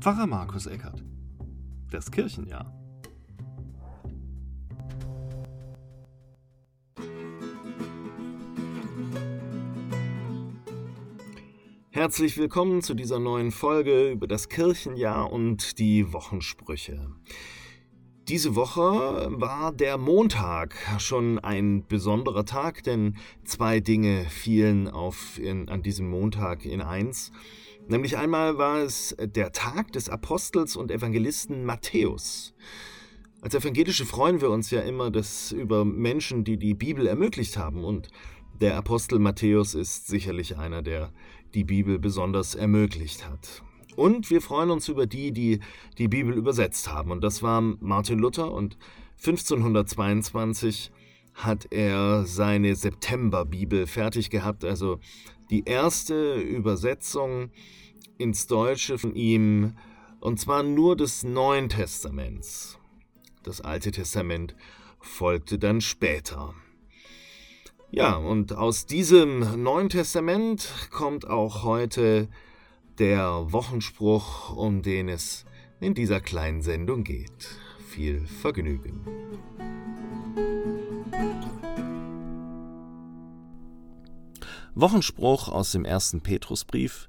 Pfarrer Markus Eckert. Das Kirchenjahr. Herzlich willkommen zu dieser neuen Folge über das Kirchenjahr und die Wochensprüche. Diese Woche war der Montag schon ein besonderer Tag, denn zwei Dinge fielen auf in, an diesem Montag in eins. Nämlich einmal war es der Tag des Apostels und Evangelisten Matthäus. Als Evangelische freuen wir uns ja immer dass über Menschen, die die Bibel ermöglicht haben. Und der Apostel Matthäus ist sicherlich einer, der die Bibel besonders ermöglicht hat. Und wir freuen uns über die, die die Bibel übersetzt haben. Und das war Martin Luther. Und 1522 hat er seine Septemberbibel fertig gehabt, also die erste Übersetzung ins Deutsche von ihm, und zwar nur des Neuen Testaments. Das Alte Testament folgte dann später. Ja, und aus diesem Neuen Testament kommt auch heute der Wochenspruch, um den es in dieser kleinen Sendung geht. Viel Vergnügen. Wochenspruch aus dem ersten Petrusbrief,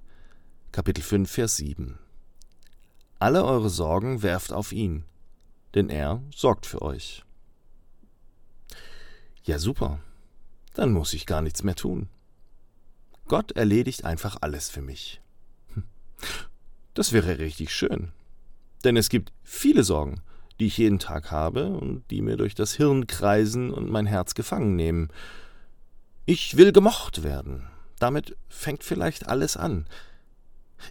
Kapitel 5, Vers 7. Alle eure Sorgen werft auf ihn, denn er sorgt für euch. Ja, super. Dann muss ich gar nichts mehr tun. Gott erledigt einfach alles für mich. Das wäre richtig schön. Denn es gibt viele Sorgen, die ich jeden Tag habe und die mir durch das Hirn kreisen und mein Herz gefangen nehmen. Ich will gemocht werden. Damit fängt vielleicht alles an.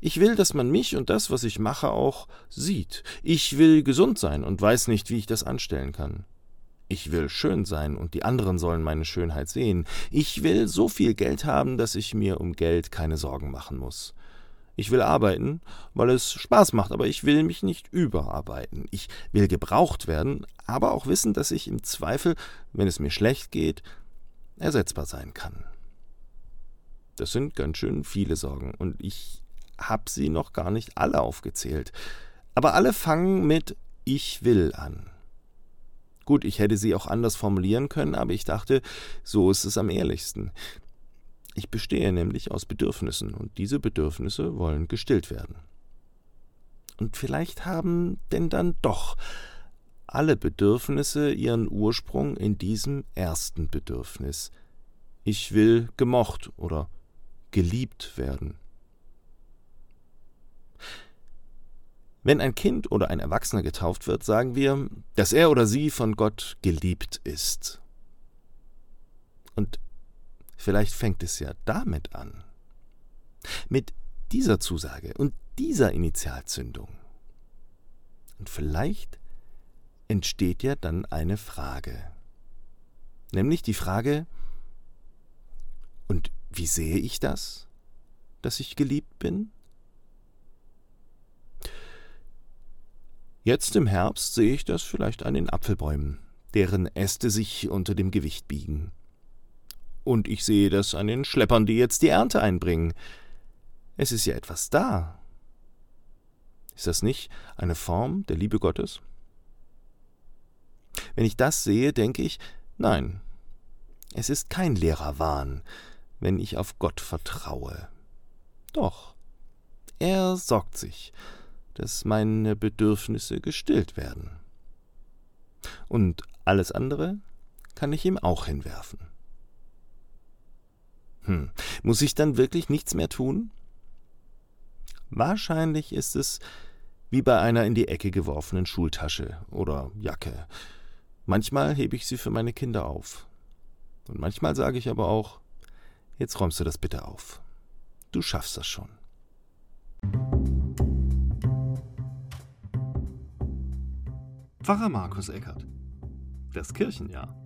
Ich will, dass man mich und das, was ich mache, auch sieht. Ich will gesund sein und weiß nicht, wie ich das anstellen kann. Ich will schön sein und die anderen sollen meine Schönheit sehen. Ich will so viel Geld haben, dass ich mir um Geld keine Sorgen machen muss. Ich will arbeiten, weil es Spaß macht, aber ich will mich nicht überarbeiten. Ich will gebraucht werden, aber auch wissen, dass ich im Zweifel, wenn es mir schlecht geht, ersetzbar sein kann. Das sind ganz schön viele Sorgen und ich habe sie noch gar nicht alle aufgezählt. Aber alle fangen mit Ich will an. Gut, ich hätte sie auch anders formulieren können, aber ich dachte, so ist es am ehrlichsten. Ich bestehe nämlich aus Bedürfnissen und diese Bedürfnisse wollen gestillt werden. Und vielleicht haben denn dann doch alle Bedürfnisse ihren Ursprung in diesem ersten Bedürfnis. Ich will gemocht oder geliebt werden. Wenn ein Kind oder ein Erwachsener getauft wird, sagen wir, dass er oder sie von Gott geliebt ist. Und Vielleicht fängt es ja damit an. Mit dieser Zusage und dieser Initialzündung. Und vielleicht entsteht ja dann eine Frage. Nämlich die Frage, und wie sehe ich das, dass ich geliebt bin? Jetzt im Herbst sehe ich das vielleicht an den Apfelbäumen, deren Äste sich unter dem Gewicht biegen. Und ich sehe das an den Schleppern, die jetzt die Ernte einbringen. Es ist ja etwas da. Ist das nicht eine Form der Liebe Gottes? Wenn ich das sehe, denke ich, nein, es ist kein leerer Wahn, wenn ich auf Gott vertraue. Doch, er sorgt sich, dass meine Bedürfnisse gestillt werden. Und alles andere kann ich ihm auch hinwerfen. Hm. Muss ich dann wirklich nichts mehr tun? Wahrscheinlich ist es wie bei einer in die Ecke geworfenen Schultasche oder Jacke. Manchmal hebe ich sie für meine Kinder auf. Und manchmal sage ich aber auch, jetzt räumst du das bitte auf. Du schaffst das schon. Pfarrer Markus Eckert. Das Kirchenjahr.